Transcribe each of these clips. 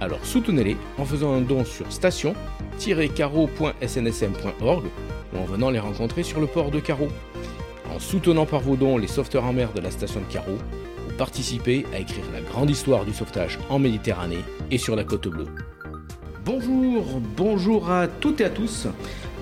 Alors soutenez-les en faisant un don sur station-carreau.snsm.org ou en venant les rencontrer sur le port de Carreau. En soutenant par vos dons les sauveteurs en mer de la station de Carreau, vous participez à écrire la grande histoire du sauvetage en Méditerranée et sur la côte bleue. Bonjour, bonjour à toutes et à tous.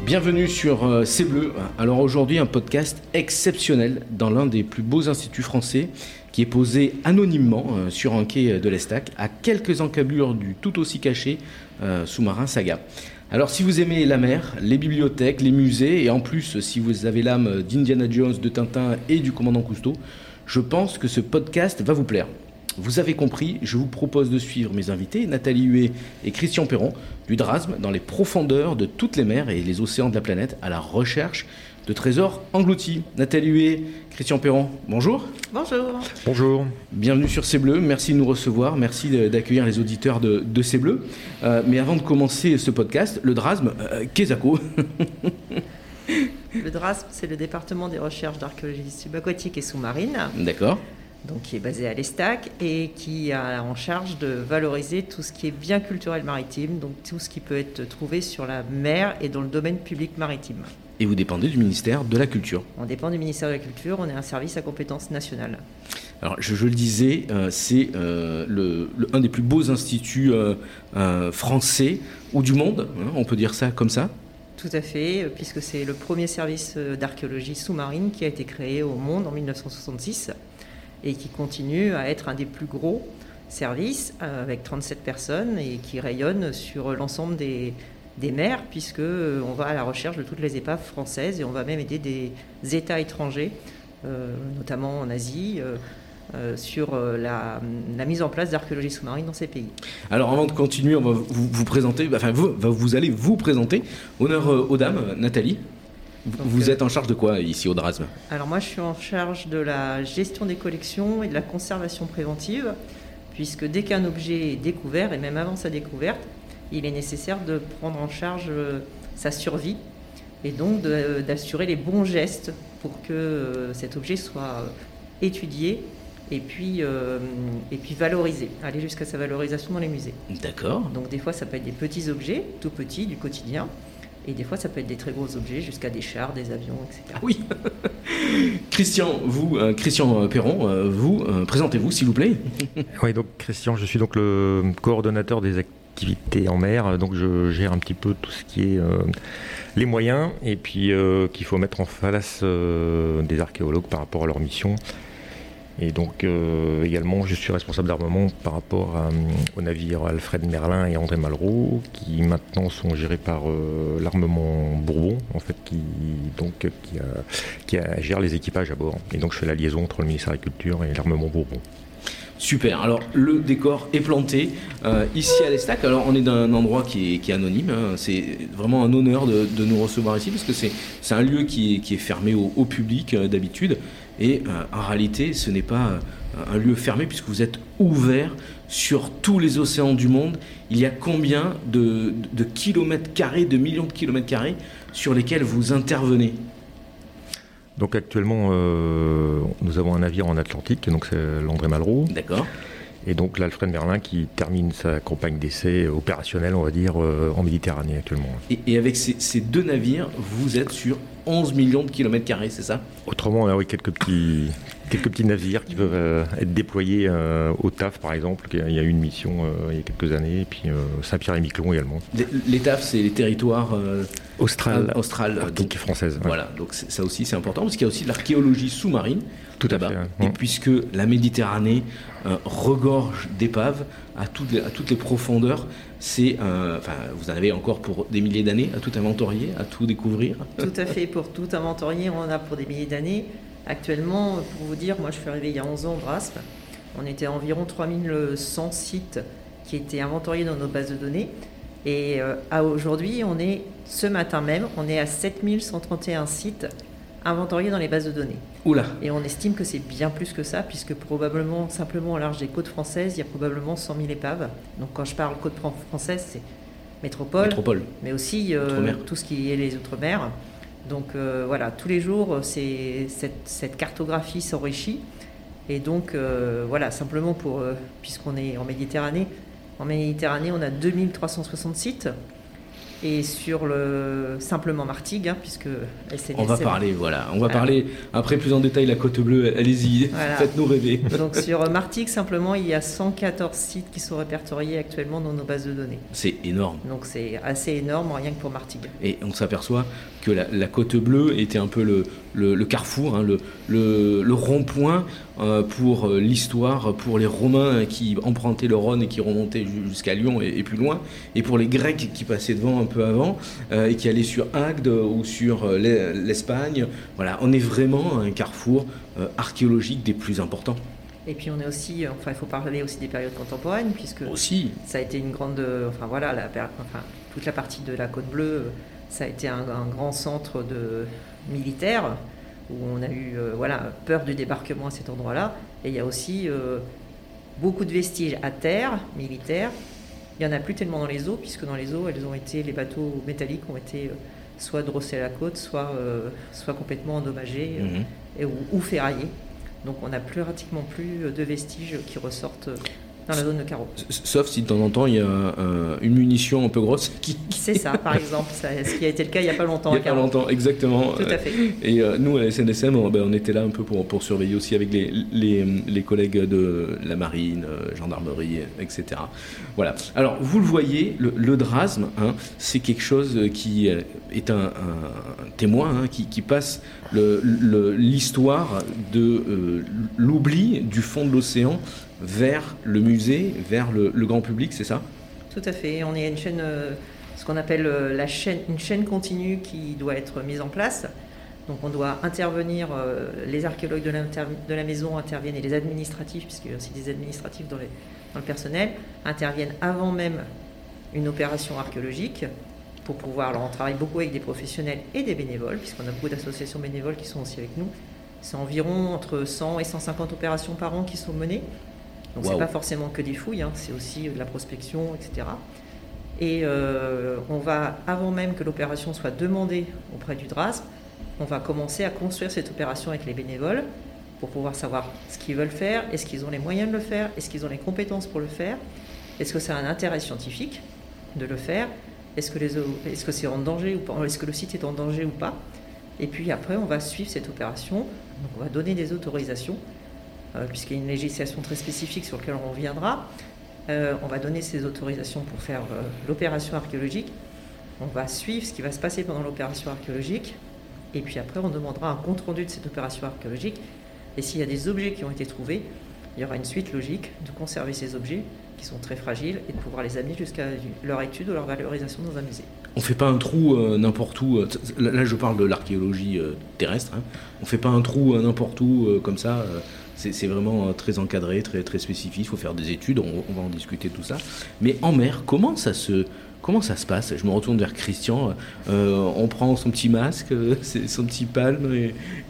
Bienvenue sur euh, C'est Bleu. Alors aujourd'hui un podcast exceptionnel dans l'un des plus beaux instituts français qui est posé anonymement euh, sur un quai de l'Estac, à quelques encablures du tout aussi caché euh, sous-marin Saga. Alors si vous aimez la mer, les bibliothèques, les musées, et en plus si vous avez l'âme d'Indiana Jones, de Tintin et du commandant Cousteau, je pense que ce podcast va vous plaire. Vous avez compris, je vous propose de suivre mes invités, Nathalie Huet et Christian Perron, du Drasme, dans les profondeurs de toutes les mers et les océans de la planète, à la recherche de trésors engloutis. Nathalie Huet, Christian Perron, bonjour. Bonjour. Bonjour. Bienvenue sur C'est Bleu, merci de nous recevoir, merci d'accueillir les auditeurs de, de C'est Bleu. Euh, mais avant de commencer ce podcast, le Drasme, euh, Le DRASM, c'est le département des recherches d'archéologie subaquatique et sous-marine. D'accord. Donc, qui est basé à l'Estac et qui a en charge de valoriser tout ce qui est bien culturel maritime, donc tout ce qui peut être trouvé sur la mer et dans le domaine public maritime. Et vous dépendez du ministère de la Culture On dépend du ministère de la Culture, on est un service à compétence nationale. Alors, je, je le disais, euh, c'est euh, le, le- un des plus beaux instituts euh, français ou du monde, hein, on peut dire ça comme ça. Tout à fait, puisque c'est le premier service d'archéologie sous-marine qui a été créé au monde en 1966 et qui continue à être un des plus gros services euh, avec 37 personnes et qui rayonne sur l'ensemble des, des mers puisque euh, on va à la recherche de toutes les épaves françaises et on va même aider des États étrangers, euh, notamment en Asie, sur la, mise en place d'archéologie sous-marine dans ces pays. Alors, avant de continuer, on va vous, présenter, enfin, vous, allez vous présenter. Honneur aux dames, Nathalie. Vous- Donc, vous euh, êtes en charge de quoi ici au Drasme? Alors moi, je suis en charge de la gestion des collections et de la conservation préventive, puisque dès qu'un objet est découvert, et même avant sa découverte, il est nécessaire de prendre en charge euh, sa survie et donc de- d'assurer les bons gestes pour que euh, cet objet soit euh, étudié et puis, euh, et puis valorisé, aller jusqu'à sa valorisation dans les musées. D'accord. Donc des fois, ça peut être des petits objets, tout petits, du quotidien, et des fois, ça peut être des très gros objets, jusqu'à des chars, des avions, etc. Ah oui Christian, vous, euh, Christian euh, Perron, euh, vous, euh, présentez-vous s'il vous plaît. Oui, donc Christian, je suis donc le coordonnateur des activités en mer, donc je gère un petit peu tout ce qui est euh, les moyens et puis euh, qu'il faut mettre en face euh, des archéologues par rapport à leur mission. Et donc euh, également, je suis responsable d'armement par rapport à, euh, aux navires Alfred Merlin et André Malraux, qui maintenant sont gérés par euh, l'armement Bourbon, en fait, qui donc qui, qui gère les équipages à bord. Et donc je fais la liaison entre le ministère de la et l'armement Bourbon. Super. Alors, le décor est planté euh, ici à l'Estac. Alors, on est dans un endroit qui est, anonyme. hein. C'est vraiment un honneur de, nous recevoir ici parce que c'est un lieu qui est, qui est fermé au, public d'habitude. Et euh, en réalité, ce n'est pas euh, un lieu fermé puisque vous êtes ouvert sur tous les océans du monde. Il y a combien de, de kilomètres carrés, de millions de kilomètres carrés sur lesquels vous intervenez? Donc actuellement, euh, nous avons un navire en Atlantique, donc c'est l'André Malraux, D'accord et donc l'Alfred Merlin qui termine sa campagne d'essai opérationnelle, on va dire, euh, en Méditerranée actuellement. et, et avec ces, ces deux navires, vous êtes sur 11 millions de kilomètres carrés, c'est ça? Autrement, on a oui, quelques petits, quelques petits navires qui peuvent être déployés au TAF par exemple. Il y a eu une mission il y a quelques années, et puis Saint-Pierre-et-Miquelon également. Les, TAF, c'est les territoires austral, austral donc française. Voilà, donc ça aussi c'est important parce qu'il y a aussi de l'archéologie sous-marine. Tout à bas. Et puisque la Méditerranée regorge d'épaves à toutes les, à toutes les profondeurs, c'est enfin vous en avez encore pour des milliers d'années à tout inventorier, à tout découvrir. Tout à fait, pour tout inventorier, on en a pour des milliers d'années. Actuellement, pour vous dire, moi je suis arrivé il y a 11 ans au Drasp, on était environ 3100 sites qui étaient inventoriés dans nos bases de données. Et euh, à aujourd'hui, on est, ce matin même, on est à 7131 sites inventoriés dans les bases de données. Oula. Et on estime que c'est bien plus que ça, puisque probablement, simplement au large des côtes françaises, il y a probablement 100 000 épaves. Donc quand je parle côte française, c'est métropole, métropole, mais aussi euh, tout ce qui est les outre-mer. Donc euh, voilà, tous les jours, c'est, cette, cartographie s'enrichit. Et donc euh, voilà, simplement pour, puisqu'on est en Méditerranée, en Méditerranée, on a 2360 sites. Et sur le simplement Martigues, hein, puisque On va parler, voilà. On va parler après plus en détail la Côte Bleue. Allez-y, faites-nous rêver. Donc sur Martigues, simplement, il y a 114 sites qui sont répertoriés actuellement dans nos bases de données. C'est énorme. Donc c'est assez énorme, rien que pour Martigues. Et on s'aperçoit que la, Côte Bleue était un peu le, le, carrefour, hein, le, le rond-point euh, pour euh, l'histoire, pour les Romains qui empruntaient le Rhône et qui remontaient jusqu'à Lyon et, plus loin, et pour les Grecs qui passaient devant un peu avant euh, et qui allaient sur Agde ou sur l'Espagne. Voilà, on est vraiment un carrefour archéologique des plus importants. Et puis on est aussi, enfin il faut parler aussi des périodes contemporaines puisque aussi. ça a été une grande, enfin voilà, la, enfin, toute la partie de la Côte Bleue ça a été un, grand centre de militaire où on a eu euh, voilà, peur du débarquement à cet endroit-là. Et il y a aussi euh, beaucoup de vestiges à terre, militaires. Il n'y en a plus tellement dans les eaux, puisque dans les eaux, elles ont été, les bateaux métalliques ont été euh, soit drossés à la côte, soit, soit complètement endommagés mhm. et, ou, ferraillés. Donc on n'a plus pratiquement plus de vestiges qui ressortent dans la zone de carreau. Sauf si de temps en temps il y a une munition un peu grosse qui. C'est ça, par exemple, ce qui a été le cas il n'y a pas longtemps. Il n'y a pas longtemps, exactement. Tout à fait. Et euh, nous, à la SNSM, on, ben, on, était là un peu pour, pour surveiller aussi avec les, les, les collègues de la marine, euh, gendarmerie, etc. Voilà. Alors, vous le voyez, le, le drasme, hein, c'est quelque chose qui est un, témoin, hein, qui, qui, passe l'histoire de euh, l'oubli du fond de l'océan vers le musée, vers le, grand public, c'est ça? Tout à fait. On est une chaîne, euh, ce qu'on appelle euh, la chaîne, une chaîne continue qui doit être mise en place. Donc on doit intervenir, euh, les archéologues de, la maison interviennent et les administratifs, puisqu'il y a aussi des administratifs dans, dans, le personnel, interviennent avant même une opération archéologique pour pouvoir. Alors on travaille beaucoup avec des professionnels et des bénévoles, puisqu'on a beaucoup d'associations bénévoles qui sont aussi avec nous. C'est environ entre 100 et 150 opérations par an qui sont menées. Donc c'est pas forcément que des fouilles, hein, c'est aussi de la prospection, etc. Et euh, on va, avant même que l'opération soit demandée auprès du DRASP, on va commencer à construire cette opération avec les bénévoles pour pouvoir savoir ce qu'ils veulent faire, est-ce qu'ils ont les moyens de le faire, est-ce qu'ils ont les compétences pour le faire, est-ce que c'est un intérêt scientifique de le faire, est-ce que, c'est en danger ou pas, est-ce que le site est en danger ou pas. Et puis après, on va suivre cette opération, on va donner des autorisations euh, puisqu'il y a une législation très spécifique sur laquelle on reviendra. Euh, on va donner ces autorisations pour faire euh, l'opération archéologique. On va suivre ce qui va se passer pendant l'opération archéologique. Et puis après, on demandera un compte-rendu de cette opération archéologique. Et s'il y a des objets qui ont été trouvés, il y aura une suite logique de conserver ces objets qui sont très fragiles et de pouvoir les amener jusqu'à leur étude ou leur valorisation dans un musée. On ne fait pas un trou n'importe où. là, je parle de l'archéologie terrestre. Hein. On ne fait pas un trou n'importe où comme ça. C'est vraiment euh, très encadré, très, très spécifique. Il faut faire des études, on, va en discuter tout ça. Mais en mer, comment ça se, comment ça se passe? Je me retourne vers Christian. Euh, on prend son petit masque, euh, son petit palme,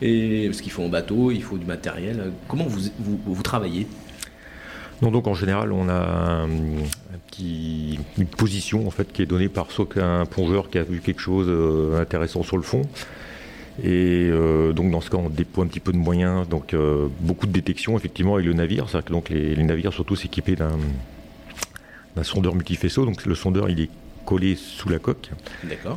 et, parce qu'il faut un bateau, il faut du matériel. Comment vous, vous, travaillez? Non, donc en général, on a une position en fait qui est donnée par soit plongeur qui a vu quelque chose intéressant sur le fond, et euh, donc dans ce cas, on déploie un petit peu de moyens, donc euh, beaucoup de détection effectivement avec le navire. C'est-à-dire que donc les, navires sont tous équipés d'un sondeur multifaisceau. Donc le sondeur, il est collés sous la coque.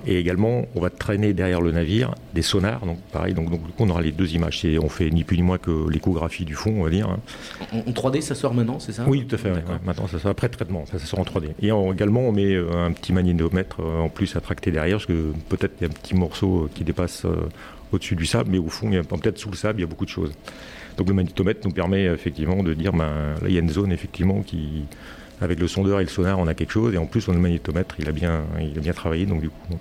Et également, on va traîner derrière le navire des sonars. Donc pareil, donc, donc on aura les deux images. C'est- On fait ni plus ni moins que l'échographie du fond, on va dire. En, en 3D, ça sort maintenant, c'est ça? Oui, tout à fait. ouais, D'accord. ouais. Maintenant, ça sera après traitement, ça, ça sera en 3D. Et en- également, on met euh, un petit magnétomètre euh, en plus à tracter derrière, parce que peut-être il y a un petit morceau euh, qui dépasse au-dessus du sable, mais au fond, peut-être sous le sable, il y a beaucoup de choses. Donc le magnétomètre nous permet effectivement de dire, ben, là, il y a une zone effectivement qui, avec le sondeur et le sonar, on a quelque chose, et en plus, on a le magnétomètre, il a bien, il a bien travaillé, donc du coup,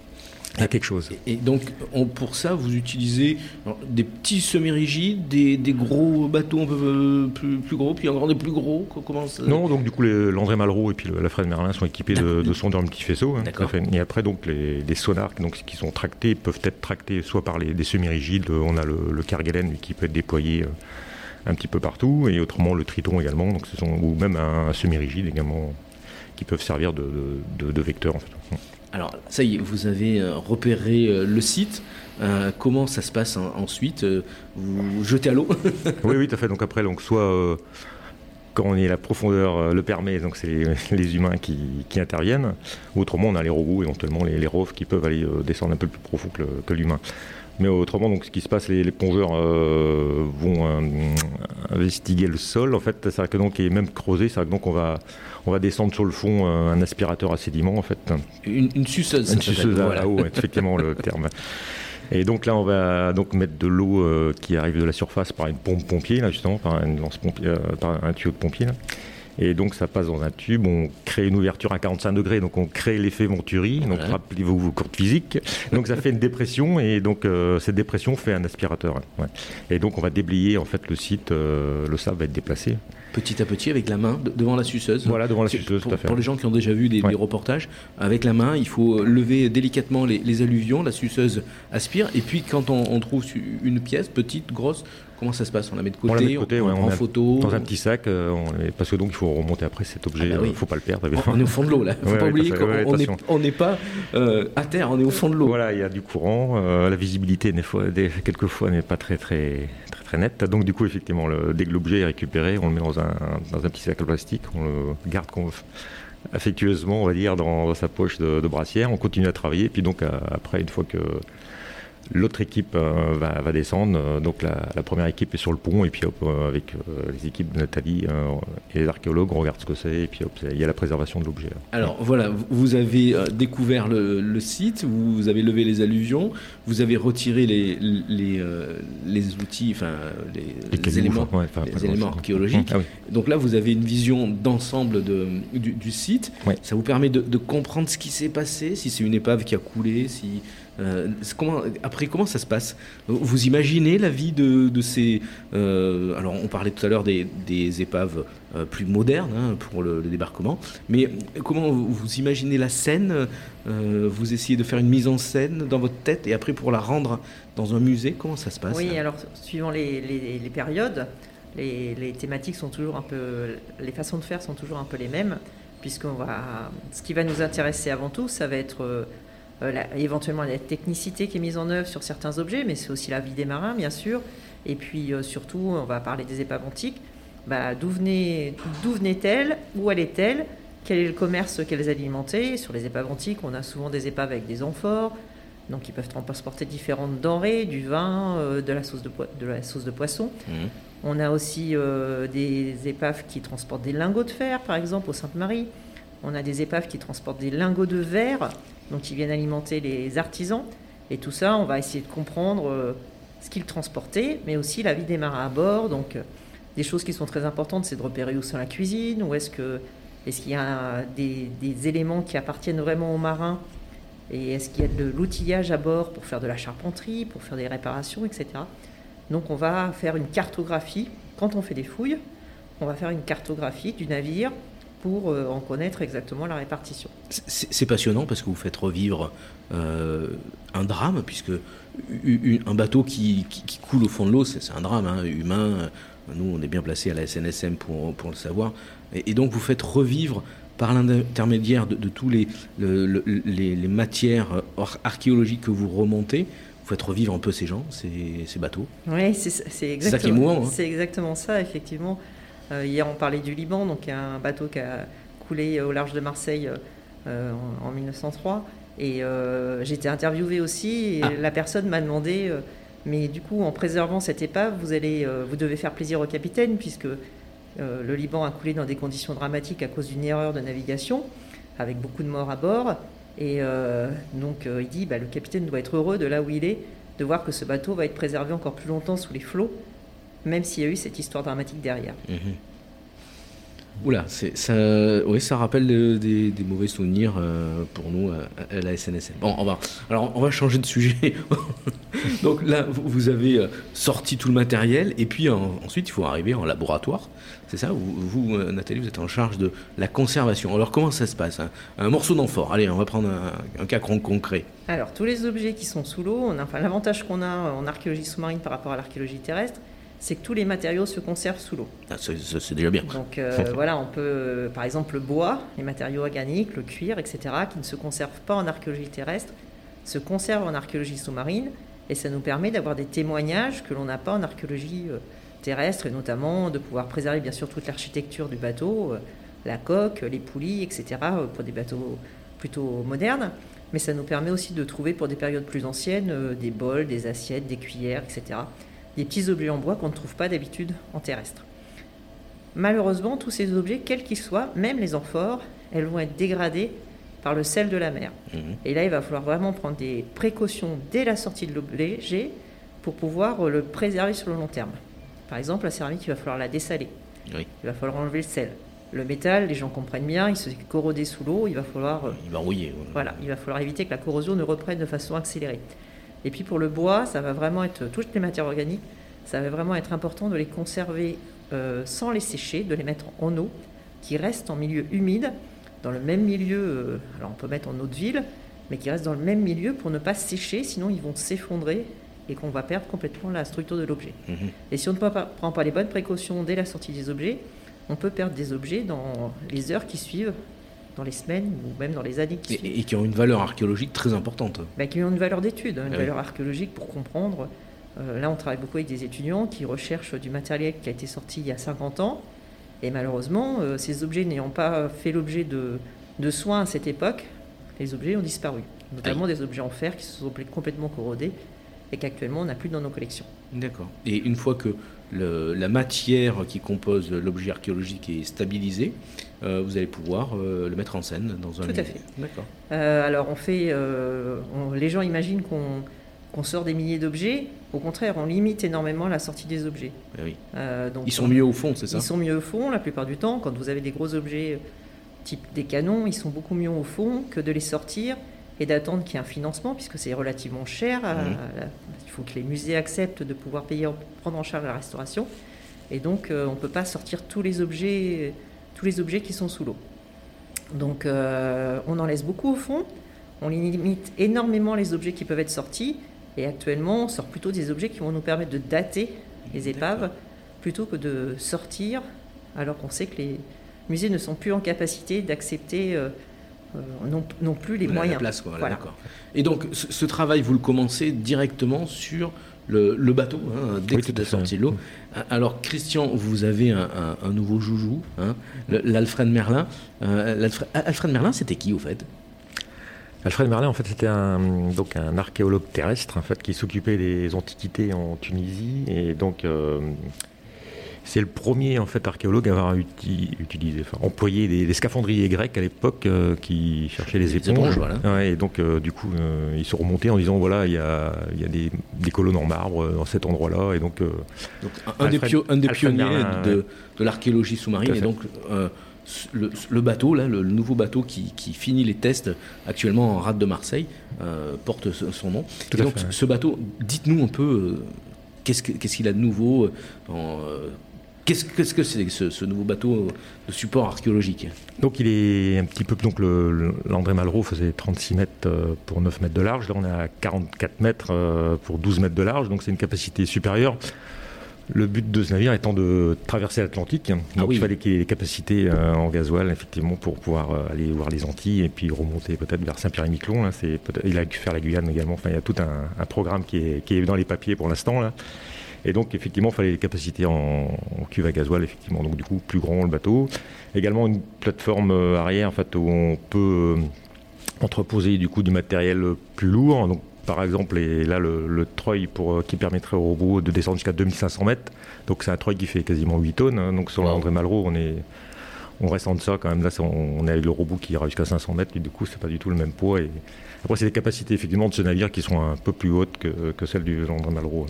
il y a quelque chose. Et donc, on- pour ça, vous utilisez alors, des petits semi-rigides, des, des gros bateaux un peu euh, plus, plus gros, puis encore des plus gros. co- Comment ça... Non, donc du coup, l'André Malraux et puis le- la Fred Merlin sont équipés de, de sondeurs multifaisceaux. hein. Et après, donc, les, les sonars donc, qui sont tractés peuvent être tractés soit par les, des semi-rigides, on a le, le Kerguelen qui peut être déployé euh, un petit peu partout, et autrement le Triton également, donc ce sont, ou même un, un semi-rigide également, qui peuvent servir de, de, de- de vecteur en fait. Alors, ça y est, vous avez euh, repéré euh, le site. Euh, comment ça se passe en- ensuite Vous jetez à l'eau oui, oui, tout à fait. Donc après, donc soit euh, quand on est la profondeur euh, le permet, donc c'est les, les humains qui, qui interviennent. Ou autrement, on a les robots, éventuellement les, les qui peuvent aller descendre un peu plus profond que l'humain. Mais autrement, donc ce qui se passe, les, les plongeurs euh, vont euh, investiguer le sol. En fait, c'est que donc et même creuser, c'est donc on va on va descendre sur le fond euh, un aspirateur à sédiments en fait. une, une suceuse. Une suceuse à, voilà. eau, effectivement le terme. Et donc là, on va donc mettre de l'eau euh, qui arrive de la surface par une pompe pompier, là justement, par, une lance pompier, euh, par un tuyau de pompier. là. Et donc ça passe dans un tube, on crée une ouverture à 45 degrés, donc on crée l'effet Venturi, donc rappelez-vous vos cours de physique. Donc ça fait une dépression et donc euh, cette dépression fait un aspirateur. ouais. Et donc on va déblayer en fait le site, euh, le sable va être déplacé. Petit à petit, avec la main, de- devant la suceuse. Voilà, devant la suceuse, pour, tout à fait. pour les gens qui ont déjà vu des, Ouais. des reportages, avec la main, il faut lever délicatement les, les alluvions, la suceuse aspire, et puis quand on, on trouve une pièce, petite, grosse, comment ça se passe? On la met de côté, On la met de côté, on, ouais, prend on photo Dans un petit sac, euh, on- parce que donc il faut remonter après cet objet, Ah bah oui. euh, faut pas le perdre. On, est au fond de l'eau là. Faut Ouais, pas ouais, oublier qu'on n'est pas euh, à terre, on est au fond de l'eau. Voilà, il y a du courant, euh, la visibilité quelquefois n'est pas très, très très très nette. Donc du coup effectivement, le, dès que l'objet est récupéré, on le met dans un, dans un petit sac en plastique, on le garde affectueusement, on va dire, dans, dans sa poche de, de brassière. On continue à travailler, puis donc à- après, une fois que L'autre équipe euh, va, va descendre, euh, donc la, la première équipe est sur le pont, et puis hop, euh, avec les équipes de Nathalie et les archéologues, on regarde ce que c'est, et puis hop, il y a la préservation de l'objet. Alors voilà, vous- avez découvert le, le site, vous avez levé les alluvions, vous avez retiré les, les, les outils, enfin les, éléments, enfin, ouais, enfin, les éléments archéologiques. Ah oui. Donc là, vous avez une vision d'ensemble de- du, du site. Ouais. Ça vous permet de, de comprendre ce qui s'est passé, si c'est une épave qui a coulé, si euh, après comment ça se passe? Vous imaginez la vie de, ces euh, alors on parlait tout à l'heure des, épaves euh, plus modernes hein, pour le, débarquement, mais comment vous, imaginez la scène? Vous essayez de faire une mise en scène dans votre tête et après pour la rendre dans un musée, comment ça se passe? Oui, alors suivant les périodes, les, les thématiques sont toujours un peu, les façons de faire sont toujours un peu les mêmes, puisqu'on va, ce qui va nous intéresser avant tout, ça va être euh, la- éventuellement la technicité qui est mise en œuvre sur certains objets, mais c'est aussi la vie des marins, bien sûr, et puis euh, surtout, on va parler des épaves antiques. Bah, d'où venait, d'où venait-elle Où allait-elle Quel est le commerce qu'elles alimentaient? Sur les épaves antiques, on a souvent des épaves avec des amphores, donc ils peuvent transporter différentes denrées, du vin, euh, de, la sauce de, poi- de la sauce de poisson. Mhm. On a aussi des épaves qui transportent des lingots de fer, par exemple, au Sainte-Marie. On a des épaves qui transportent des lingots de verre, donc qui viennent alimenter les artisans. Et tout ça, on va essayer de comprendre euh, ce qu'ils transportaient, mais aussi la vie des marins à bord. Donc, euh, des choses qui sont très importantes, c'est de repérer où sont la cuisine, où est-ce que est-ce qu'il y a des, des éléments qui appartiennent vraiment aux marins, et est-ce qu'il y a de l'outillage à bord pour faire de la charpenterie, pour faire des réparations, etc. Donc, on va faire une cartographie quand on fait des fouilles. On va faire une cartographie du navire pour euh, en connaître exactement la répartition. C'est passionnant parce que vous faites revivre euh, un drame, puisque un bateau qui, qui- qui coule au fond de l'eau, c'est un drame hein, humain. Nous, on est bien placé à la SNSM pour, pour le savoir. Et, et donc, vous faites revivre par l'intermédiaire de, de tous les, le- le- les, les matières ar- archéologiques que vous remontez, vous faites revivre un peu ces gens, ces, ces bateaux. Oui, c'est c'est ça qui est exactement, mouvant, hein. c'est exactement ça, effectivement. Euh, hier, on parlait du Liban, donc il y a un bateau qui a coulé au large de Marseille euh, en, 1903. Et j'ai été interviewée aussi, et ah. la personne m'a demandé, mais du coup, en préservant cette épave, vous, allez, vous devez faire plaisir au capitaine, puisque le Liban a coulé dans des conditions dramatiques à cause d'une erreur de navigation, avec beaucoup de morts à bord. Et donc, il dit, bah, le capitaine doit être heureux de là où il est, de voir que ce bateau va être préservé encore plus longtemps sous les flots, même s'il y a eu cette histoire dramatique derrière. Mhm. Oula, ça, oui, ça rappelle des, mauvais souvenirs euh, pour nous à, la SNSM. Bon, on va, alors on va changer de sujet. Donc là, vous avez euh, sorti tout le matériel et puis ensuite il faut arriver en laboratoire. C'est ça vous, euh, Nathalie, vous êtes en charge de la conservation. Alors comment ça se passe un, morceau d'amphore. Allez, on va prendre un, cas concret. Alors tous les objets qui sont sous l'eau, enfin, l'avantage qu'on a en archéologie sous-marine par rapport à l'archéologie terrestre, c'est que tous les matériaux se conservent sous l'eau. Ah, c'est déjà bien. Donc euh, voilà, on peut, euh, par exemple, le bois, les matériaux organiques, le cuir, etc., qui ne se conservent pas en archéologie terrestre, se conservent en archéologie sous-marine, et ça nous permet d'avoir des témoignages que l'on n'a pas en archéologie euh, terrestre, et notamment de pouvoir préserver bien sûr toute l'architecture du bateau, la coque, les poulies, etc., pour des bateaux plutôt modernes. Mais ça nous permet aussi de trouver pour des périodes plus anciennes des bols, des assiettes, des cuillères, etc des petits objets en bois qu'on ne trouve pas d'habitude en terrestre. Malheureusement, tous ces objets, quels qu'ils soient, même les amphores, elles vont être dégradées par le sel de la mer. Mhm. Et là, il va falloir vraiment prendre des précautions dès la sortie de l'objet pour pouvoir le préserver sur le long terme. Par exemple, la céramique, il va falloir la dessaler. Il va falloir enlever le sel. Le métal, les gens comprennent bien, il se corrodé sous l'eau, il va falloir. Il va rouiller. Voilà, il va falloir éviter que la corrosion ne reprenne de façon accélérée. Et puis pour le bois, ça va vraiment être, toutes les matières organiques, ça va vraiment être important de les conserver euh, sans les sécher, de les mettre en eau, qui restent en milieu humide, dans le même milieu, euh, alors on peut mettre en eau de ville, mais qui restent dans le même milieu pour ne pas sécher, sinon ils vont s'effondrer et qu'on va perdre complètement la structure de l'objet. Mhm. Et si on ne prend pas les bonnes précautions dès la sortie des objets, on peut perdre des objets dans les heures qui suivent dans les semaines ou même dans les années qui et, et qui ont une valeur archéologique très importante. Ben, qui ont une valeur d'étude, une ah valeur archéologique pour comprendre. Euh, là, on travaille beaucoup avec des étudiants qui recherchent du matériel qui a été sorti il y a 50 ans. Et malheureusement, euh, ces objets n'ayant pas fait l'objet de, de, soins à cette époque, les objets ont disparu. Notamment des objets en fer qui se sont complètement corrodés et qu'actuellement on n'a plus dans nos collections. D'accord. Et une fois que la matière qui compose l'objet archéologique est stabilisée, euh, vous allez pouvoir euh, le mettre en scène dans un. Tout à fait. D'accord. Euh, alors on fait, les gens imaginent qu'on sort des milliers d'objets. Au contraire, on limite énormément la sortie des objets. Eh oui. donc, ils sont mieux au fond, c'est ça Ils sont mieux au fond la plupart du temps. Quand vous avez des gros objets type des canons, ils sont beaucoup mieux au fond que de les sortir et d'attendre qu'il y ait un financement, puisque c'est relativement cher. Il faut que les musées acceptent de pouvoir payer, prendre en charge la restauration. Et donc, euh, on ne peut pas sortir tous les objets, tous les objets qui sont sous l'eau. Donc, euh, on en laisse beaucoup au fond. On limite énormément les objets qui peuvent être sortis. Et actuellement, on sort plutôt des objets qui vont nous permettre de dater les épaves plutôt que de sortir, alors qu'on sait que les musées ne sont plus en capacité d'accepter euh, euh, non, plus les moyens. place, Et donc, ce, travail, vous le commencez directement sur le, bateau, hein, dès que vous êtes sorti de l'eau. Alors, Christian, vous avez un, nouveau joujou, hein, l'Alfred Merlin. Euh, Alfred Merlin, c'était qui, au fait? Alfred Merlin, en fait, c'était un, donc un archéologue terrestre, en fait, qui s'occupait des antiquités en Tunisie. Et donc, euh, c'est le premier en fait archéologue à avoir utilisé, enfin, employé des, scaphandriers grecs à l'époque euh, qui cherchaient les éponges. et donc euh, du coup euh, ils sont remontés en disant voilà il y a, des, colonnes en marbre dans cet endroit-là et donc, un, des pionniers de, l'archéologie sous-marine et donc le, bateau, là, le, nouveau bateau qui, finit les tests actuellement en rade de Marseille, porte son nom. et donc, ce bateau, dites-nous un peu qu'est-ce qu'il a de nouveau Qu'est-ce que c'est -ce, ce, nouveau bateau de support archéologique Donc il est un petit peu donc l'André Malraux faisait 36 mètres euh, pour 9 mètres de large. Là on est à 44 mètres euh, pour 12 mètres de large, donc c'est une capacité supérieure. Le but de ce navire étant de traverser l'Atlantique, ah donc il fallait qu'il ait des capacités euh, en gasoil effectivement pour pouvoir aller voir les Antilles et puis remonter peut-être vers Saint-Pierre-et-Miquelon. Il a pu faire la Guyane également. Enfin, il y a tout un, programme qui est, qui est dans les papiers pour l'instant là. Et donc, effectivement, il fallait des capacités en, cuve à gasoil, effectivement. Donc, du coup, plus grand le bateau. Également, une plateforme arrière, en fait, où on peut entreposer, du coup, du matériel plus lourd. Donc, par exemple, et là, le, le treuil pour, qui permettrait au robot de descendre jusqu'à 2500 mètres. Donc, c'est un treuil qui fait quasiment 8 tonnes. Hein. Donc, sur l'André Malraux, on est on reste en deçà quand même. Là, on, est avec le robot qui ira jusqu'à 500 mètres, et du coup, c'est pas du tout le même poids. Et... Après, c'est des capacités effectivement de ce navire qui sont un peu plus hautes que, celles du Landry Malraux.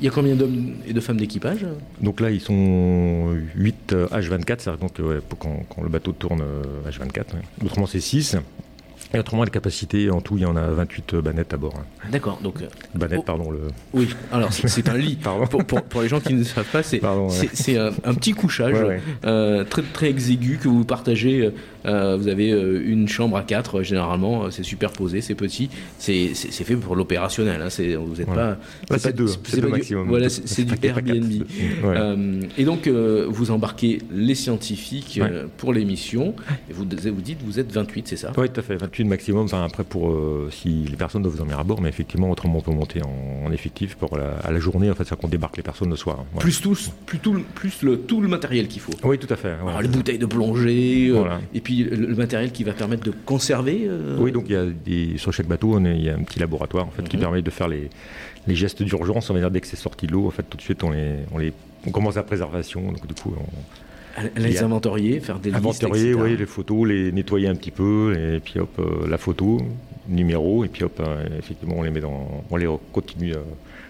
Il y a combien d'hommes et de femmes d'équipage? Donc là, ils sont 8 H24, c'est-à-dire donc, quand, le bateau tourne H24. Euh, Autrement, c'est 6. Et autrement, la capacité, en tout, il y en a 28 bannettes à bord. Hein. D'accord. Donc, euh, Bannettes, pardon. Le... Oui, alors c'est un lit. pour, pour, les gens qui ne savent pas, c'est un, petit couchage euh, très, très exigu que vous partagez. Euh, vous avez une chambre à quatre, généralement. C'est superposé, c'est petit. C'est fait pour l'opérationnel. Hein. Vous n'êtes pas. c'est deux, c'est le maximum. Voilà, c'est du Airbnb. et donc, vous embarquez les scientifiques pour l'émission. Et vous, vous dites, vous êtes 28, c'est ça? Oui, tout à fait. 28 maximum, enfin après pour euh, si les personnes doivent dormir à bord, mais effectivement autrement on peut monter en, effectif pour la, à la journée en fait, ça qu'on débarque les personnes le soir. Plus tous, plus tout, plus le tout le matériel qu'il faut. Oui, tout à fait. les bouteilles de plongée, euh, et puis le, matériel qui va permettre de conserver. Euh, oui, donc il y a des, sur chaque bateau, on il y a un petit laboratoire en fait qui mhm. permet de faire les, les gestes d'urgence. On va dire dès que c'est sorti de l'eau, en fait tout de suite on les, on les on commence la préservation. Donc du coup on, les inventorier, faire des inventorier, oui, les photos, les nettoyer un petit peu, et puis hop, euh, la photo, numéro, et puis hop, euh, effectivement, on les met dans, on les continue euh,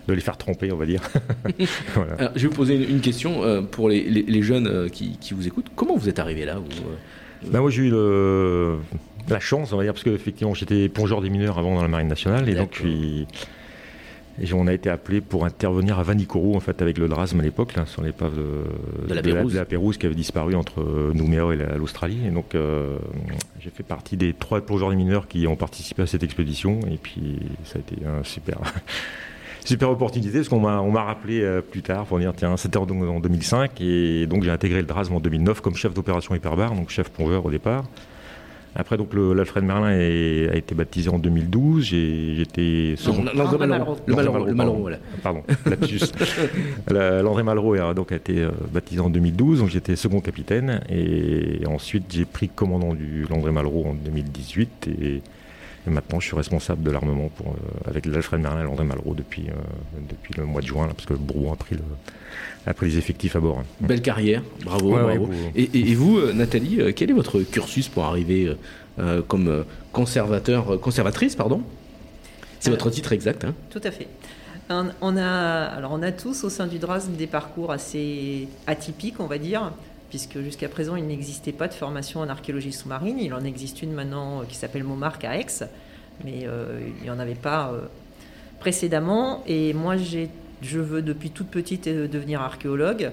de les faire tromper, on va dire. je vais vous poser une, question pour les, jeunes qui, vous écoutent. Comment vous êtes arrivé là ben, Moi, j'ai eu la chance, on va dire, parce qu'effectivement, j'étais plongeur des mineurs avant dans la Marine nationale, et donc puis et on a été appelé pour intervenir à Vanikoro, en fait, avec le Drasme à l'époque, sur l'épave de, la, Pérouse qui avait disparu entre euh, Nouméa et l'Australie. Et donc, euh, j'ai fait partie des trois plongeurs des mineurs qui ont participé à cette expédition. Et puis, ça a été un super. Super opportunité parce qu'on m'a rappelé euh, plus tard pour dire tiens c'était en, en 2005 et donc j'ai intégré le Drasme en 2009 comme chef d'opération hyperbar donc chef plongeur au départ après, donc, l'Alfred Merlin a été baptisé en 2012. J'étais second. L'André Malraux. Le Malraux, voilà. Pardon, lapsus. L'André Malraux a, donc, a été euh, baptisé en 2012. Donc, j'étais second capitaine. Et ensuite, j'ai pris commandant du Landré Malraux en 2018. Et, maintenant, je suis responsable de l'armement pour euh, avec l'Alfred Merlin et l'André Malraux depuis, euh, depuis le mois de juin, parce que le Brouan a pris le après les effectifs à bord. Hein. Belle carrière, bravo. et, vous, euh, Nathalie, euh, quel est votre cursus pour arriver euh, comme conservateur, conservatrice pardon? C'est votre titre exact. Hein? Tout à fait. On a, alors on a tous au sein du DRAS des parcours assez atypiques, on va dire, puisque jusqu'à présent il n'existait pas de formation en archéologie sous-marine. Il en existe une maintenant qui s'appelle Montmarc à Aix, mais il n'y en avait pas précédemment. Et moi je veux depuis toute petite euh, devenir archéologue,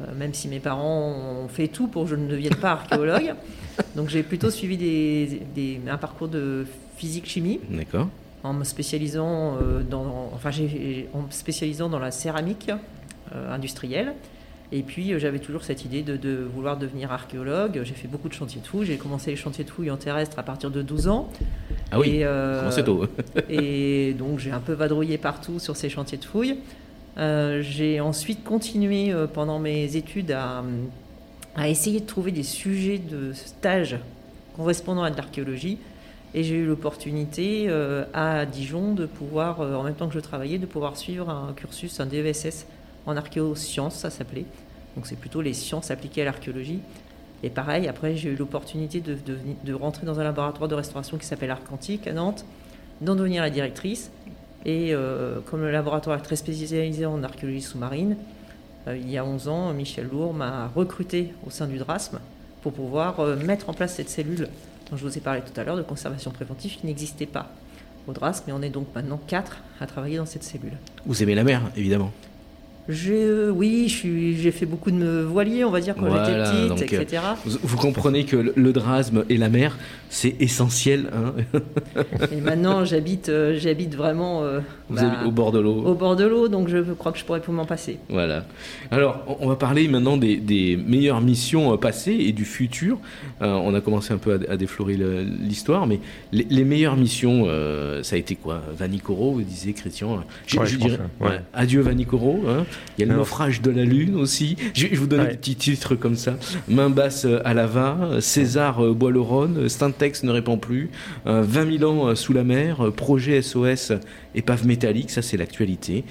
euh, même si mes parents ont fait tout pour que je ne devienne pas archéologue. Donc j'ai plutôt suivi des, un parcours de physique-chimie. D'accord. En me spécialisant euh, dans, enfin, en spécialisant dans la céramique industrielle. Et puis j'avais toujours cette idée de, vouloir devenir archéologue. J'ai fait beaucoup de chantiers de fouilles. J'ai commencé les chantiers de fouilles en terrestre à partir de 12 ans. Ah oui, et, tôt. et donc j'ai un peu vadrouillé partout sur ces chantiers de fouilles. Euh, j'ai ensuite continué euh, pendant mes études à, essayer de trouver des sujets de stage correspondant à de l'archéologie. Et j'ai eu l'opportunité euh, à Dijon de pouvoir, en même temps que je travaillais, de pouvoir suivre un cursus, un DESS en archéosciences, ça s'appelait. Donc c'est plutôt les sciences appliquées à l'archéologie. Et pareil, après j'ai eu l'opportunité de, rentrer dans un laboratoire de restauration qui s'appelle Arcantique à Nantes, d'en devenir la directrice et euh, comme le laboratoire est très spécialisé en archéologie sous-marine, euh, il y a 11 ans, Michel Lourd m'a recruté au sein du DRASM pour pouvoir euh, mettre en place cette cellule dont je vous ai parlé tout à l'heure de conservation préventive qui n'existait pas au DRASM, mais on est donc maintenant quatre à travailler dans cette cellule. Vous aimez la mer, évidemment oui, j'ai fait beaucoup de voiliers, on va dire, quand j'étais petite, etc. Vous, comprenez que le, drasme et la mer, c'est essentiel. Hein et maintenant, j'habite euh, j'habite vraiment euh, bah, au bord de l'eau. Au bord de l'eau, donc je crois que je pourrais m'en passer. Voilà. Alors, on va parler maintenant des, meilleures missions euh, passées et du futur. on a commencé un peu à, déflorer l'histoire, mais les, meilleures missions, ça a été quoi? Vanicoro, vous disiez Christian. je, dirais, adieu Vanicoro. Hein Il y a le naufrage de la Lune aussi. Je vous donner des petits titres comme ça. Main basse à la César boit le Rhône, Stintex ne répond plus, 20 000 ans sous la mer, projet SOS épave métallique, ça c'est l'actualité.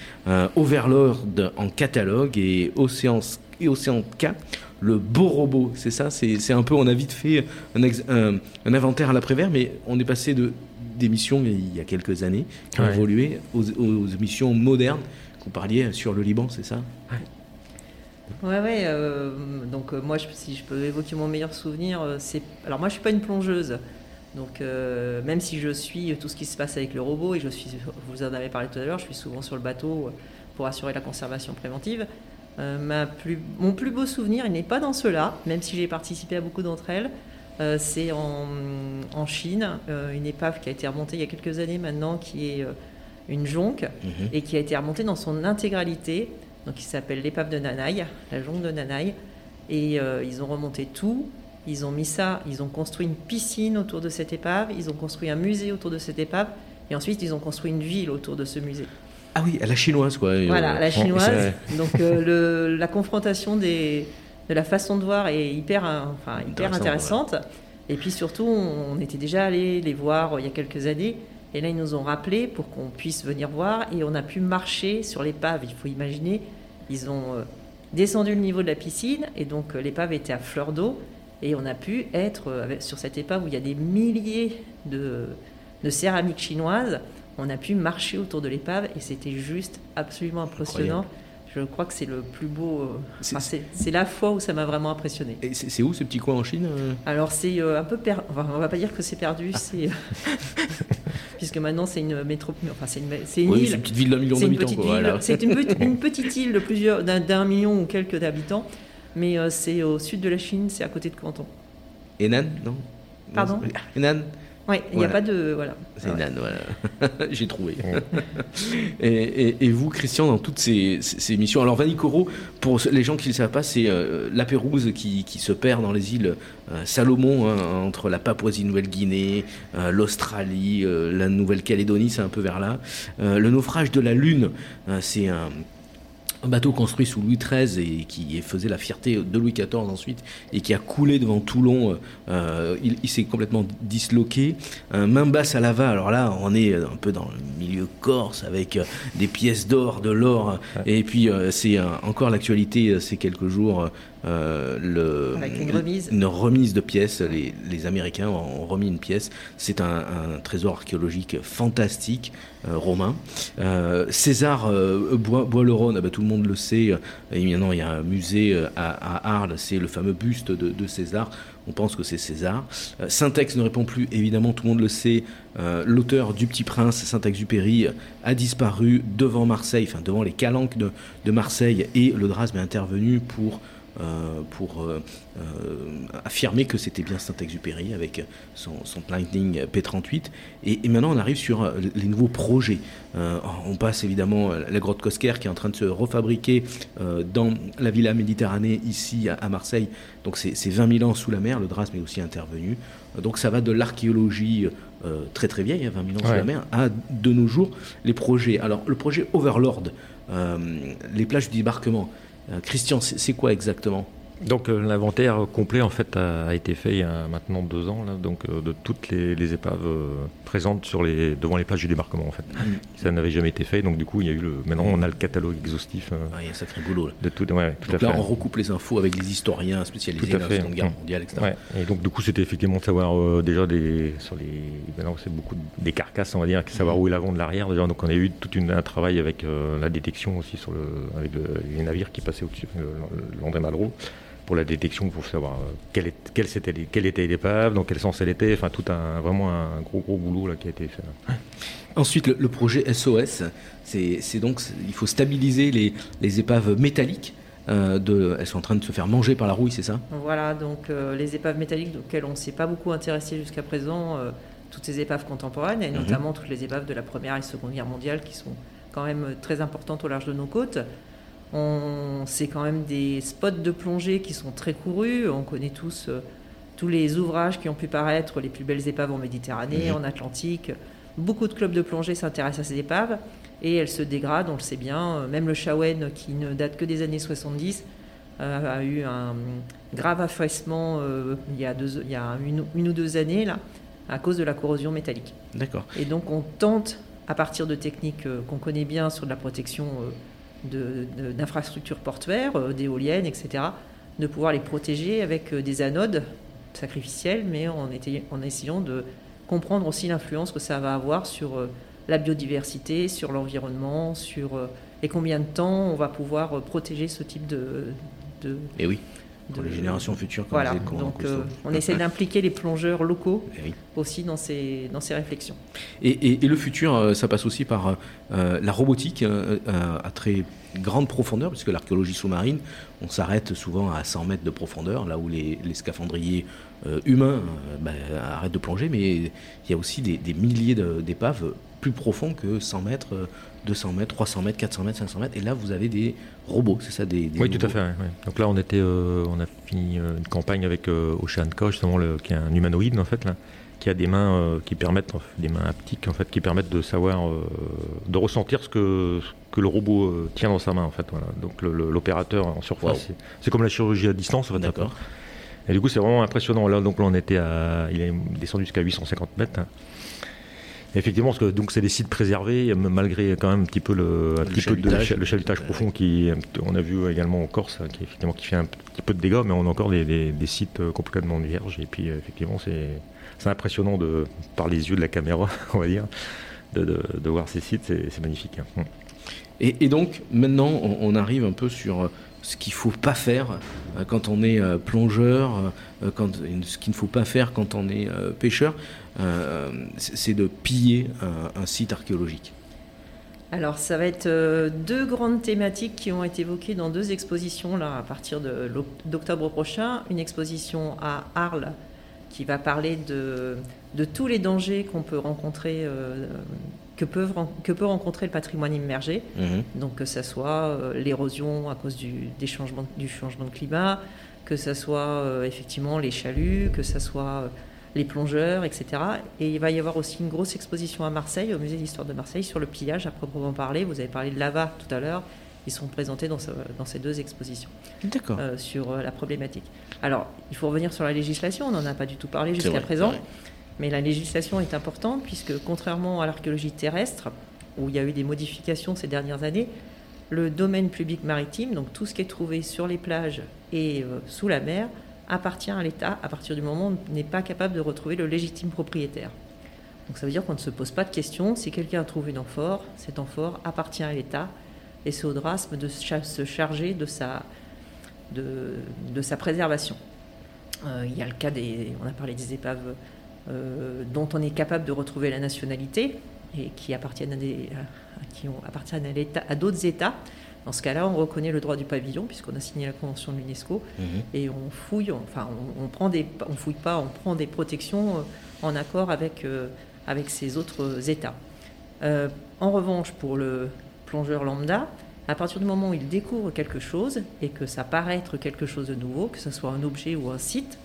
Overlord en catalogue et Océan, et Océan K. Le beau robot, c'est ça C'est un peu, on a vite fait un, inventaire à l'après-vert, mais on est passé de d'émissions il y a quelques années qui ont évolué aux, émissions modernes qu'on parliez sur le Liban, c'est ça Ouais, ouais. Euh, donc euh, moi, si je peux évoquer mon meilleur souvenir, euh, c'est alors moi, je suis pas une plongeuse. Donc même si je suis tout ce qui se passe avec le robot et je suis, vous en avez parlé tout à l'heure, je suis souvent sur le bateau pour assurer la conservation préventive. Mon plus beau souvenir, il n'est pas dans cela, même si j'ai participé à beaucoup d'entre elles. C'est en, Chine, une épave qui a été remontée il y a quelques années maintenant, qui est une jonque, mhm. et qui a été remontée dans son intégralité. Donc, il s'appelle l'épave de Nanaï, la jonque de Nanaï. Et ils ont remonté tout. Ils ont mis ça, ils ont construit une piscine autour de cette épave, ils ont construit un musée autour de cette épave, et ensuite ils ont construit une ville autour de ce musée. Ah oui, à la chinoise, quoi. Voilà, à la chinoise. Donc euh, la confrontation des, de la façon de voir est hyper, enfin, hyper intéressante. Et puis surtout, on était déjà allé les voir euh, il y a quelques années. Et là, ils nous ont rappelé pour qu'on puisse venir voir. Et on a pu marcher sur l'épave. Il faut imaginer, ils ont euh, descendu le niveau de la piscine. Et donc, l'épave était à fleur d'eau. Et on a pu être sur cette épave où il y a des milliers de, de céramiques chinoises on a pu marcher autour de l'épave et c'était juste absolument impressionnant. Je crois que c'est le plus beau. Euh, c'est la fois où ça m'a vraiment impressionné. Et c'est où ce petit coin en Chine euh? Alors c'est euh, un peu perdu. Enfin, on va pas dire que c'est perdu, ah. c'est puisque maintenant c'est une métropole. Enfin c'est une, une île. C'est une petite ville d'un million d'habitants. C'est une, une, petite île de plusieurs d'un million ou quelques d'habitants, mais c'est au sud de la Chine, c'est à côté de Canton. Henan, non? Pardon? Henan? Oui, il n'y a pas de. Voilà. C'est ah voilà. J'ai trouvé. et, vous, Christian, dans toutes ces, ces missions. Alors, Vanicoro, pour les gens qui ne le savent pas, c'est euh, la Pérouse qui, qui, se perd dans les îles euh, Salomon, hein, entre la Papouasie-Nouvelle-Guinée, euh, l'Australie, la Nouvelle-Calédonie, c'est un peu vers là. le naufrage de la Lune, c'est un un bateau construit sous Louis XIII et qui faisait la fierté de Louis XIV ensuite et qui a coulé devant Toulon, euh, il, s'est complètement disloqué. Un main basse à lava, alors là on est un peu dans le milieu corse avec euh, des pièces d'or, de l'or et puis euh, c'est encore l'actualité ces quelques jours euh, le, une, remise. une remise de pièces. Les, les, Américains ont remis une pièce. C'est un, un, trésor archéologique fantastique, euh, romain. Euh, César Bois-le-Rhône, ah bah, tout le monde le sait. Et maintenant, il y a un musée à, à Arles, c'est le fameux buste de, César. On pense que c'est César. Syntex ne répond plus, évidemment, tout le monde le sait. L'auteur du Petit Prince, Saint-Exupéry, a disparu devant Marseille, enfin devant les calanques de, de Marseille, et le Drasme est intervenu pour euh, pour euh, euh, affirmer que c'était bien Saint-Exupéry avec son, son Lightning P38. Et, maintenant, on arrive sur les nouveaux projets. on passe évidemment la grotte Cosquer qui est en train de se refabriquer dans la Villa Méditerranée, ici à, Marseille. Donc c'est 20 000 ans sous la mer, le Drasme est aussi intervenu. Donc ça va de l'archéologie très très vieille, 20 000 ans sous la mer, à de nos jours les projets. Alors le projet Overlord, les plages du débarquement, euh, Christian, c'est quoi exactement? Donc euh, l'inventaire complet en fait a, été fait il y a maintenant deux ans là, donc euh, de toutes les, épaves euh, présentes sur les devant les plages du débarquement en fait. Mm. Ça n'avait jamais été fait donc du coup il y a eu le maintenant on a le catalogue exhaustif. il y a un sacré boulot là. De tout, ouais, tout à là fait. on recoupe les infos avec les historiens spécialisés dans la Seconde Guerre mm. mondiale etc. Et donc du coup c'était effectivement de savoir déjà des sur les maintenant c'est beaucoup des carcasses on va dire savoir mm. où est l'avant de l'arrière déjà donc on a eu tout une, un travail avec la détection aussi sur le avec les navires qui passaient au-dessus l'André Malraux pour la détection, pour savoir euh, quelle, était, quelle était l'épave, dans quel sens elle était, enfin tout un vraiment un gros gros boulot là qui a été fait. Ensuite, le, projet SOS, c'est donc il faut stabiliser les, les épaves métalliques. Euh, de, elles sont en train de se faire manger par la rouille, c'est ça? Voilà, donc euh, les épaves métalliques auxquelles on ne s'est pas beaucoup intéressé jusqu'à présent, toutes ces épaves contemporaines, et mhm. notamment toutes les épaves de la Première et Seconde Guerre mondiale qui sont quand même très importantes au large de nos côtes. C'est quand même des spots de plongée qui sont très courus. On connaît tous euh, tous les ouvrages qui ont pu paraître, les plus belles épaves en Méditerranée, en Atlantique. Beaucoup de clubs de plongée s'intéressent à ces épaves. et elle se dégrade, on le sait bien. Même le Shawen, qui ne date que des années 70, a eu un grave affaissement il y a, deux, il y a une, une, ou deux années, là, à cause de la corrosion métallique. D'accord. Et donc on tente, à partir de techniques qu'on connaît bien sur de la protection d'infrastructures portuaires, d'éoliennes, etc., de pouvoir les protéger avec des anodes sacrificielles, mais en, essayant de comprendre aussi l'influence que ça va avoir sur euh, la biodiversité, sur l'environnement, sur euh, et combien de temps on va pouvoir euh, protéger ce type de. de eh oui. Pour les générations futures. Comme voilà. Donc, on essaie d'impliquer les plongeurs locaux eh aussi dans ces, dans ces réflexions. Et, et, le futur, ça passe aussi par la robotique à très grande profondeur, puisque l'archéologie sous-marine, on s'arrête souvent à 100 mètres de profondeur, là où les, les scaphandriers euh, humains euh, bah, arrêtent de plonger, mais il y a aussi des, milliers d'épaves plus profonds que 100 mètres, 200 mètres, 300 mètres, 400 mètres, 500 mètres. Et là, vous avez des robots, c'est ça des, Oui, tout à fait. Donc là, on, était, euh, on a fini une campagne avec Ocean justement, le, qui est un humanoïde, en fait, là, qui a des mains qui permettent, des mains haptiques, en fait, qui permettent de savoir, de ressentir ce que, que le robot tient dans sa main, en fait. Voilà. Donc l'opérateur en surface, c'est comme la chirurgie à distance, en fait. D'accord. Et du coup, c'est vraiment impressionnant. Là, donc là, on était à, il est descendu jusqu'à 850 mètres. Effectivement, parce que donc c'est des sites préservés, malgré quand même un petit peu le, un petit peu de, le chalutage profond qui, on a vu également en Corse, qui effectivement qui fait un petit peu de dégâts, mais on a encore des, des, sites complètement vierges. Et puis effectivement, c'est, c'est impressionnant de, par les yeux de la caméra, on va dire, de, de, voir ces sites, c'est, magnifique. Hein. Et, et, donc maintenant, on arrive un peu sur ce qu'il ne faut pas faire euh, quand on est euh, plongeur, euh, ce qu'il ne faut pas faire quand on est pêcheur, c'est de piller un, site archéologique. Alors, ça va être deux grandes thématiques qui ont été évoquées dans deux expositions là, à partir d'octobre prochain. Une exposition à Arles qui va parler de tous les dangers qu'on peut rencontrer que, peut rencontrer le patrimoine immergé. Mhm. Donc que ce soit euh, l'érosion à cause du, des changements, du changement de climat, que ce soit euh, effectivement les chaluts, que ce soit euh, les plongeurs, etc. Et il va y avoir aussi une grosse exposition à Marseille, au musée d'histoire de Marseille, sur le pillage à proprement parler. Vous avez parlé de lava tout à l'heure. Ils sont présentés dans, dans ces deux expositions sur la problématique. Alors, il faut revenir sur la législation. On n'en a pas du tout parlé jusqu'à présent. Mais la législation est importante puisque contrairement à l'archéologie terrestre, où il y a eu des modifications ces dernières années, le domaine public maritime, donc tout ce qui est trouvé sur les plages et euh, sous la mer, appartient à l'État à partir du moment où on n'est pas capable de retrouver le légitime propriétaire. Donc ça veut dire qu'on ne se pose pas de questions. Si quelqu'un a trouvé une amphore, cet amphore appartient à l'État et c'est au DRASM de se charger de sa, de, de sa préservation. Euh, il y a le cas des. On a parlé des épaves euh, dont on est capable de retrouver la nationalité et qui appartiennent à, des, qui ont, appartiennent à, à d'autres États. Dans ce cas-là, on reconnaît le droit du pavillon puisqu'on a signé la convention de l'UNESCO mhm. et on fouille, enfin on, prend des, on fouille pas, on prend des protections euh, en accord avec euh, avec ces autres États. en revanche, pour le plongeur lambda, à partir du moment où il découvre quelque chose et que ça paraît être quelque chose de nouveau, que ce soit un objet ou un site,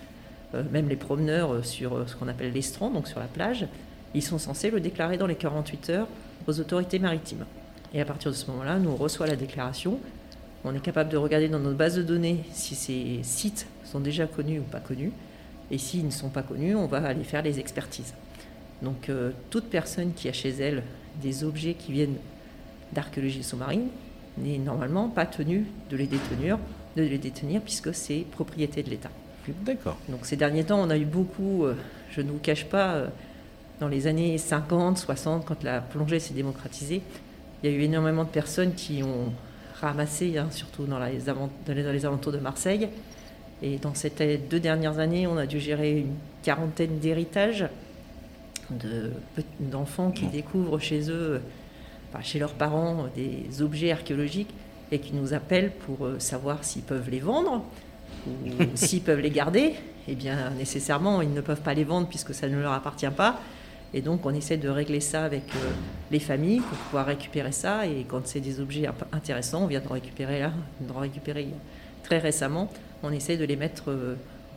même les promeneurs euh, sur euh, ce qu'on appelle l'estran, donc sur la plage, ils sont censés le déclarer dans les 48 heures aux autorités maritimes. Et à partir de ce moment-là, nous on reçoit la déclaration. On est capable de regarder dans notre base de données si ces sites sont déjà connus ou pas connus. Et s'ils ne sont pas connus, on va aller faire les expertises. Donc toute personne qui a chez elle des objets qui viennent d'archéologie sous-marine n'est normalement pas tenue de les détenir, de les détenir puisque c'est propriété de l'État. D'accord. Donc ces derniers temps, on a eu beaucoup, euh, je ne vous cache pas, euh, dans les années 50, 60, quand la plongée s'est démocratisée, il y a eu énormément de personnes qui ont ramassé, hein, surtout dans les, dans les, alentours de Marseille. Et dans ces deux dernières années, on a dû gérer une quarantaine d'héritages d'enfants qui découvrent chez eux, chez leurs parents, des objets archéologiques et qui nous appellent pour euh, savoir s'ils peuvent les vendre ou s'ils peuvent les garder, eh bien nécessairement ils ne peuvent pas les vendre puisque ça ne leur appartient pas. Et donc on essaie de régler ça avec euh, les familles pour pouvoir récupérer ça. Et quand c'est des objets intéressants, on vient de récupérer là, de récupérer très récemment, on essaie de les mettre euh,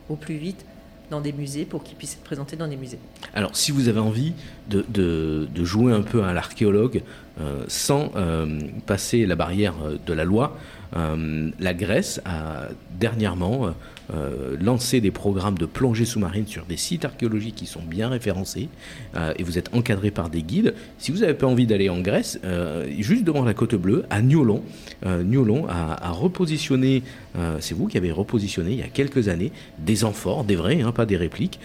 au plus vite dans des musées pour qu'ils puissent être présentés dans des musées. Alors si vous avez envie de, de, jouer un peu à l'archéologue, sans passer la barrière de la loi. La Grèce a dernièrement euh, lancer des programmes de plongée sous-marine sur des sites archéologiques qui sont bien référencés euh, et vous êtes encadré par des guides. Si vous n'avez pas envie d'aller en Grèce, euh, juste devant la côte bleue, à Niolon, Niolon a, repositionné, c'est vous qui avez repositionné il y a quelques années, des amphores, des vrais, hein, pas des répliques,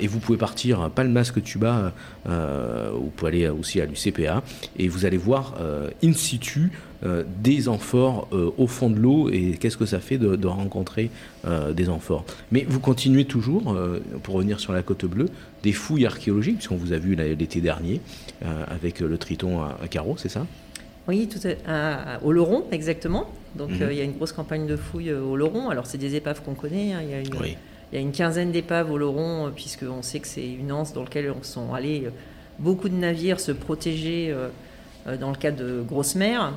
et vous pouvez partir pas le masque tuba, vous pouvez aller aussi à l'UCPA, et vous allez voir in situ des amphores au fond de l'eau et qu'est-ce que ça fait de, rencontrer euh, des amphores. Mais vous continuez toujours, pour revenir sur la côte bleue, des fouilles archéologiques, puisqu'on vous a vu l'été dernier avec le triton à, carreaux, c'est ça? Oui, tout au Loron, exactement. Donc mhm. il y a une grosse campagne de fouilles au Loron. Alors c'est des épaves qu'on connaît, hein. il, y a une, il y a une quinzaine d'épaves au Loron, puisqu'on sait que c'est une anse dans laquelle sont allés beaucoup de navires se protéger dans le cas de grosses mers.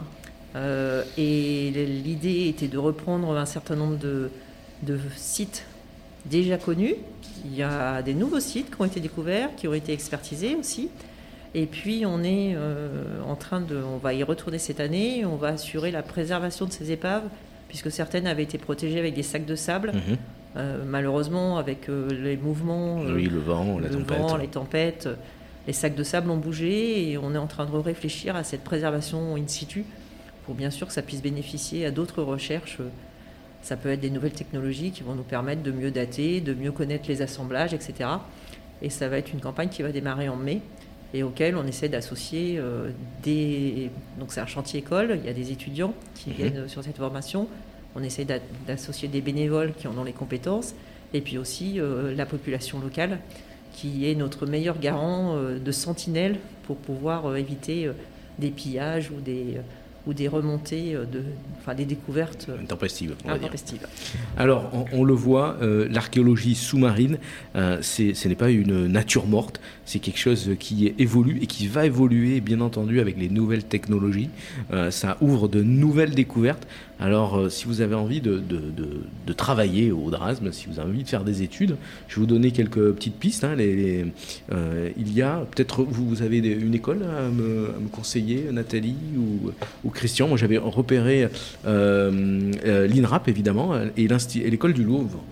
Euh, et l'idée était de reprendre un certain nombre de, sites déjà connus. Il y a des nouveaux sites qui ont été découverts, qui ont été expertisés aussi. Et puis on est euh, en train de, on va y retourner cette année. On va assurer la préservation de ces épaves, puisque certaines avaient été protégées avec des sacs de sable. Mhm. Euh, malheureusement, avec les mouvements, oui, le vent, la tempête. les tempêtes, les sacs de sable ont bougé et on est en train de réfléchir à cette préservation in situ pour bien sûr que ça puisse bénéficier à d'autres recherches. Ça peut être des nouvelles technologies qui vont nous permettre de mieux dater, de mieux connaître les assemblages, etc. Et ça va être une campagne qui va démarrer en mai et auquel on essaie d'associer euh, des... Donc c'est un chantier école, il y a des étudiants qui mhm. viennent sur cette formation, on essaie d'associer des bénévoles qui en ont les compétences, et puis aussi euh, la population locale qui est notre meilleur garant euh, de sentinelle pour pouvoir éviter des pillages ou des ou des remontées, euh, de, enfin des découvertes euh, intempestives. intempestives. Alors, on, le voit, euh, l'archéologie sous-marine, ce n'est pas une nature morte, c'est quelque chose qui évolue et qui va évoluer, bien entendu, avec les nouvelles technologies. ça ouvre de nouvelles découvertes. Alors, euh, si vous avez envie de, travailler au Drasme, si vous avez envie de faire des études, je vais vous donner quelques petites pistes. Hein. Euh, il y a peut-être, vous, avez une école à me, conseiller, Nathalie ou, Christian? Moi, j'avais repéré euh, l'INRAP, évidemment, et l'école du Louvre.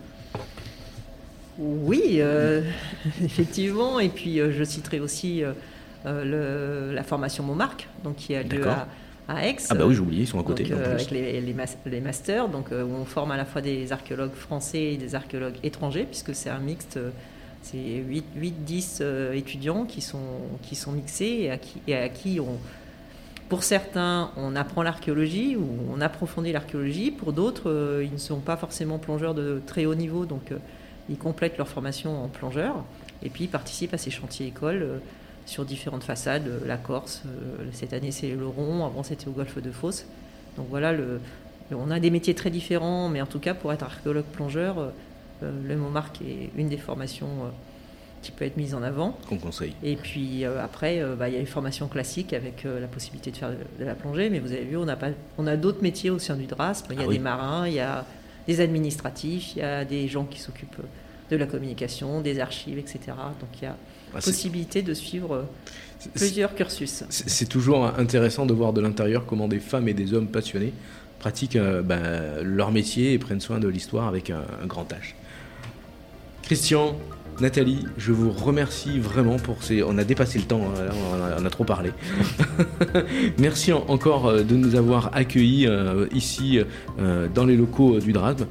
Oui, effectivement. Et puis, je citerai aussi la formation Montmarc, donc qui a lieu à à Aix. Ah bah oui, j'ai oublié, ils sont à côté. Euh, avec les, les, masters, donc, euh, où on forme à la fois des archéologues français et des archéologues étrangers, puisque c'est un mixte, euh, c'est 8-10 étudiants qui sont, qui sont mixés et à qui, et à qui on, pour certains, on apprend l'archéologie ou on approfondit l'archéologie. Pour d'autres, ils ne sont pas forcément plongeurs de très haut niveau, donc ils complètent leur formation en plongeur et puis ils participent à ces chantiers écoles sur différentes façades. Euh, la Corse, euh, cette année c'est le Rond, avant c'était au golfe de Fos. Donc voilà, le, on a des métiers très différents, mais en tout cas pour être archéologue plongeur, euh, le Montmarc est une des formations qui peut être mise en avant. Qu'on conseille. Et puis après, bah, il y a les formations classiques avec la possibilité de faire de, la plongée, mais vous avez vu, on a, pas, on a d'autres métiers au sein du DRASP. Il y a ah des marins, il y a des administratifs, il y a des gens qui s'occupent de la communication, des archives, etc. Donc il y a ah, possibilité de suivre euh, plusieurs cursus. C'est toujours intéressant de voir de l'intérieur comment des femmes et des hommes passionnés pratiquent euh, ben, leur métier et prennent soin de l'histoire avec un, un grand H. Christian, Nathalie, je vous remercie vraiment pour ces. On a dépassé le temps, hein, on a, trop parlé. Merci encore euh, de nous avoir accueillis ici dans les locaux du DRASM.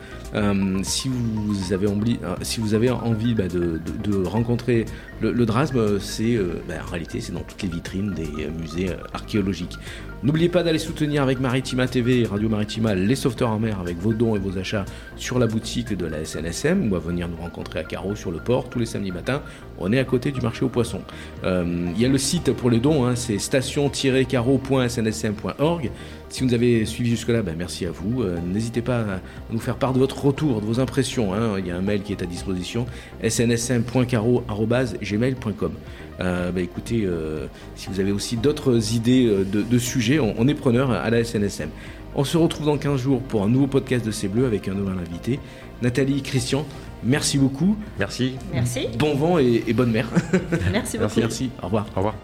si, vous avez envie, si vous avez envie bah, de, rencontrer le, DRASM, c'est bah, en réalité c'est dans toutes les vitrines des musées archéologiques. N'oubliez pas d'aller soutenir avec Maritima TV et Radio Maritima les sauveteurs en mer avec vos dons et vos achats sur la boutique de la SNSM ou à venir nous rencontrer à Carreau sur le port tous les samedis matins. On est à côté du marché aux poissons. Euh, il y a le site pour les dons, hein, c'est station-carreau.snsm.org. Si vous nous avez suivi jusque-là, ben merci à vous. Euh, n'hésitez pas à nous faire part de votre retour, de vos impressions. Hein. Il y a un mail qui est à disposition, snsm.caro.gmail.com. Euh, ben écoutez, euh, si vous avez aussi d'autres idées de, sujets, on, est preneur à la SNSM. On se retrouve dans 15 jours pour un nouveau podcast de C'est Bleu avec un nouvel invité. Nathalie, Christian, merci beaucoup. Merci. Merci. Bon vent et, bonne mer. Merci beaucoup. Merci. Au revoir. Au revoir.